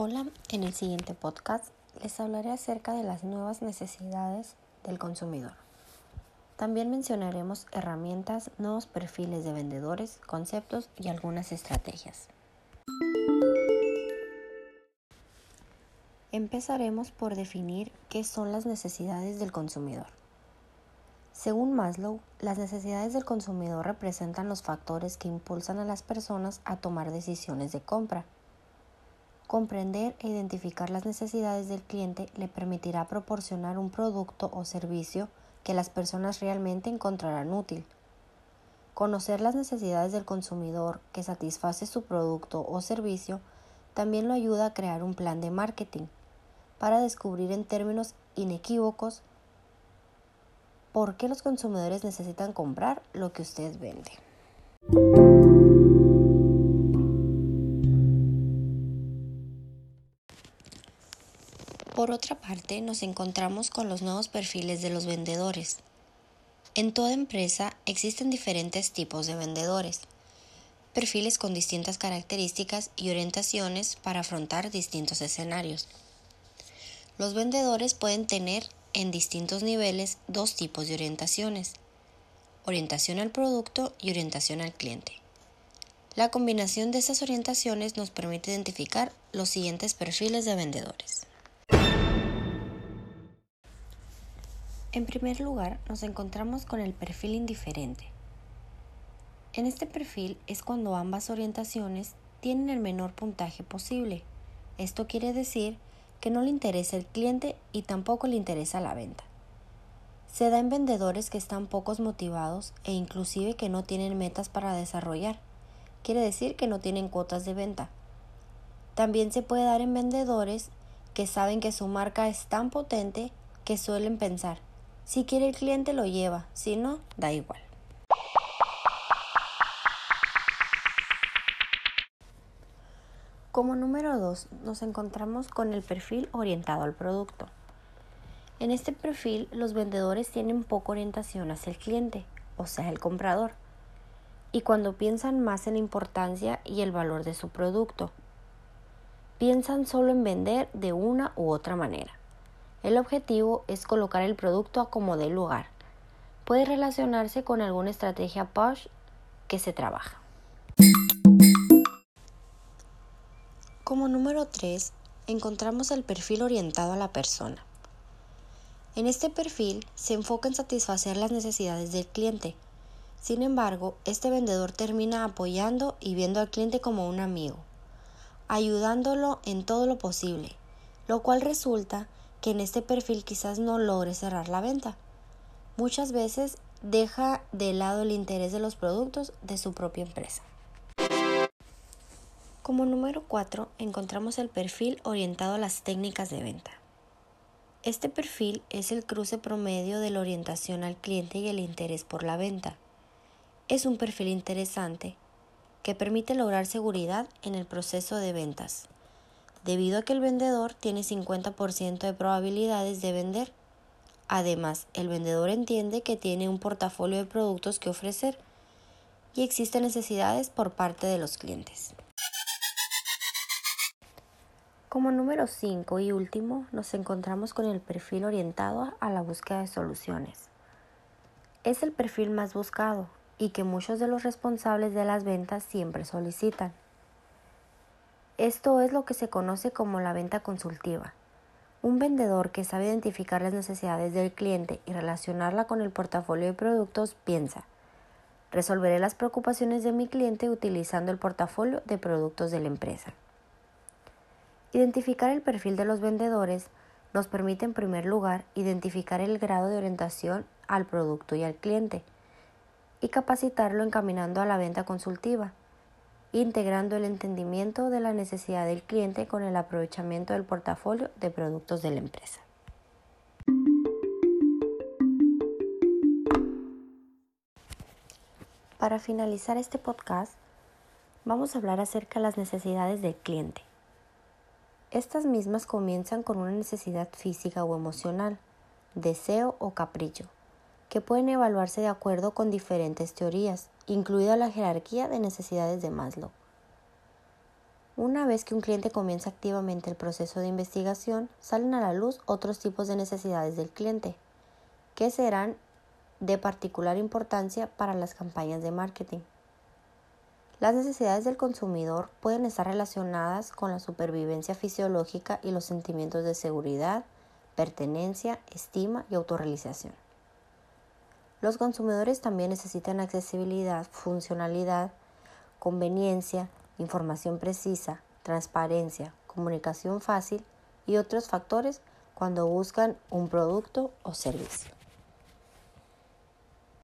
Hola, en el siguiente podcast les hablaré acerca de las nuevas necesidades del consumidor. También mencionaremos herramientas, nuevos perfiles de vendedores, conceptos y algunas estrategias. Empezaremos por definir qué son las necesidades del consumidor. Según Maslow, las necesidades del consumidor representan los factores que impulsan a las personas a tomar decisiones de compra. Comprender e identificar las necesidades del cliente le permitirá proporcionar un producto o servicio que las personas realmente encontrarán útil. Conocer las necesidades del consumidor que satisface su producto o servicio también lo ayuda a crear un plan de marketing para descubrir en términos inequívocos por qué los consumidores necesitan comprar lo que usted vende. Por otra parte, nos encontramos con los nuevos perfiles de los vendedores. En toda empresa existen diferentes tipos de vendedores, perfiles con distintas características y orientaciones para afrontar distintos escenarios. Los vendedores pueden tener en distintos niveles dos tipos de orientaciones, orientación al producto y orientación al cliente. La combinación de esas orientaciones nos permite identificar los siguientes perfiles de vendedores. En primer lugar, nos encontramos con el perfil indiferente. En este perfil es cuando ambas orientaciones tienen el menor puntaje posible. Esto quiere decir que no le interesa el cliente y tampoco le interesa la venta. Se da en vendedores que están pocos motivados e inclusive que no tienen metas para desarrollar. Quiere decir que no tienen cuotas de venta. También se puede dar en vendedores que saben que su marca es tan potente que suelen pensar, si quiere el cliente lo lleva, si no, da igual. Como número 2 nos encontramos con el perfil orientado al producto. En este perfil los vendedores tienen poca orientación hacia el cliente, o sea, el comprador, y cuando piensan más en la importancia y el valor de su producto, piensan solo en vender de una u otra manera. El objetivo es colocar el producto a como dé lugar. Puede relacionarse con alguna estrategia push que se trabaja. Como número 3, encontramos el perfil orientado a la persona. En este perfil se enfoca en satisfacer las necesidades del cliente. Sin embargo, este vendedor termina apoyando y viendo al cliente como un amigo, ayudándolo en todo lo posible, lo cual resulta que en este perfil quizás no logre cerrar la venta. Muchas veces deja de lado el interés de los productos de su propia empresa. Como número 4 encontramos el perfil orientado a las técnicas de venta. Este perfil es el cruce promedio de la orientación al cliente y el interés por la venta. Es un perfil interesante que permite lograr seguridad en el proceso de ventas debido a que el vendedor tiene 50% de probabilidades de vender. Además, el vendedor entiende que tiene un portafolio de productos que ofrecer y existen necesidades por parte de los clientes. Como número 5 y último, nos encontramos con el perfil orientado a la búsqueda de soluciones. Es el perfil más buscado y que muchos de los responsables de las ventas siempre solicitan. Esto es lo que se conoce como la venta consultiva. Un vendedor que sabe identificar las necesidades del cliente y relacionarla con el portafolio de productos piensa, resolveré las preocupaciones de mi cliente utilizando el portafolio de productos de la empresa. Identificar el perfil de los vendedores nos permite en primer lugar identificar el grado de orientación al producto y al cliente y capacitarlo encaminando a la venta consultiva integrando el entendimiento de la necesidad del cliente con el aprovechamiento del portafolio de productos de la empresa. Para finalizar este podcast, vamos a hablar acerca de las necesidades del cliente. Estas mismas comienzan con una necesidad física o emocional, deseo o capricho, que pueden evaluarse de acuerdo con diferentes teorías, incluida la jerarquía de necesidades de Maslow. Una vez que un cliente comienza activamente el proceso de investigación, salen a la luz otros tipos de necesidades del cliente, que serán de particular importancia para las campañas de marketing. Las necesidades del consumidor pueden estar relacionadas con la supervivencia fisiológica y los sentimientos de seguridad, pertenencia, estima y autorrealización. Los consumidores también necesitan accesibilidad, funcionalidad, conveniencia, información precisa, transparencia, comunicación fácil y otros factores cuando buscan un producto o servicio.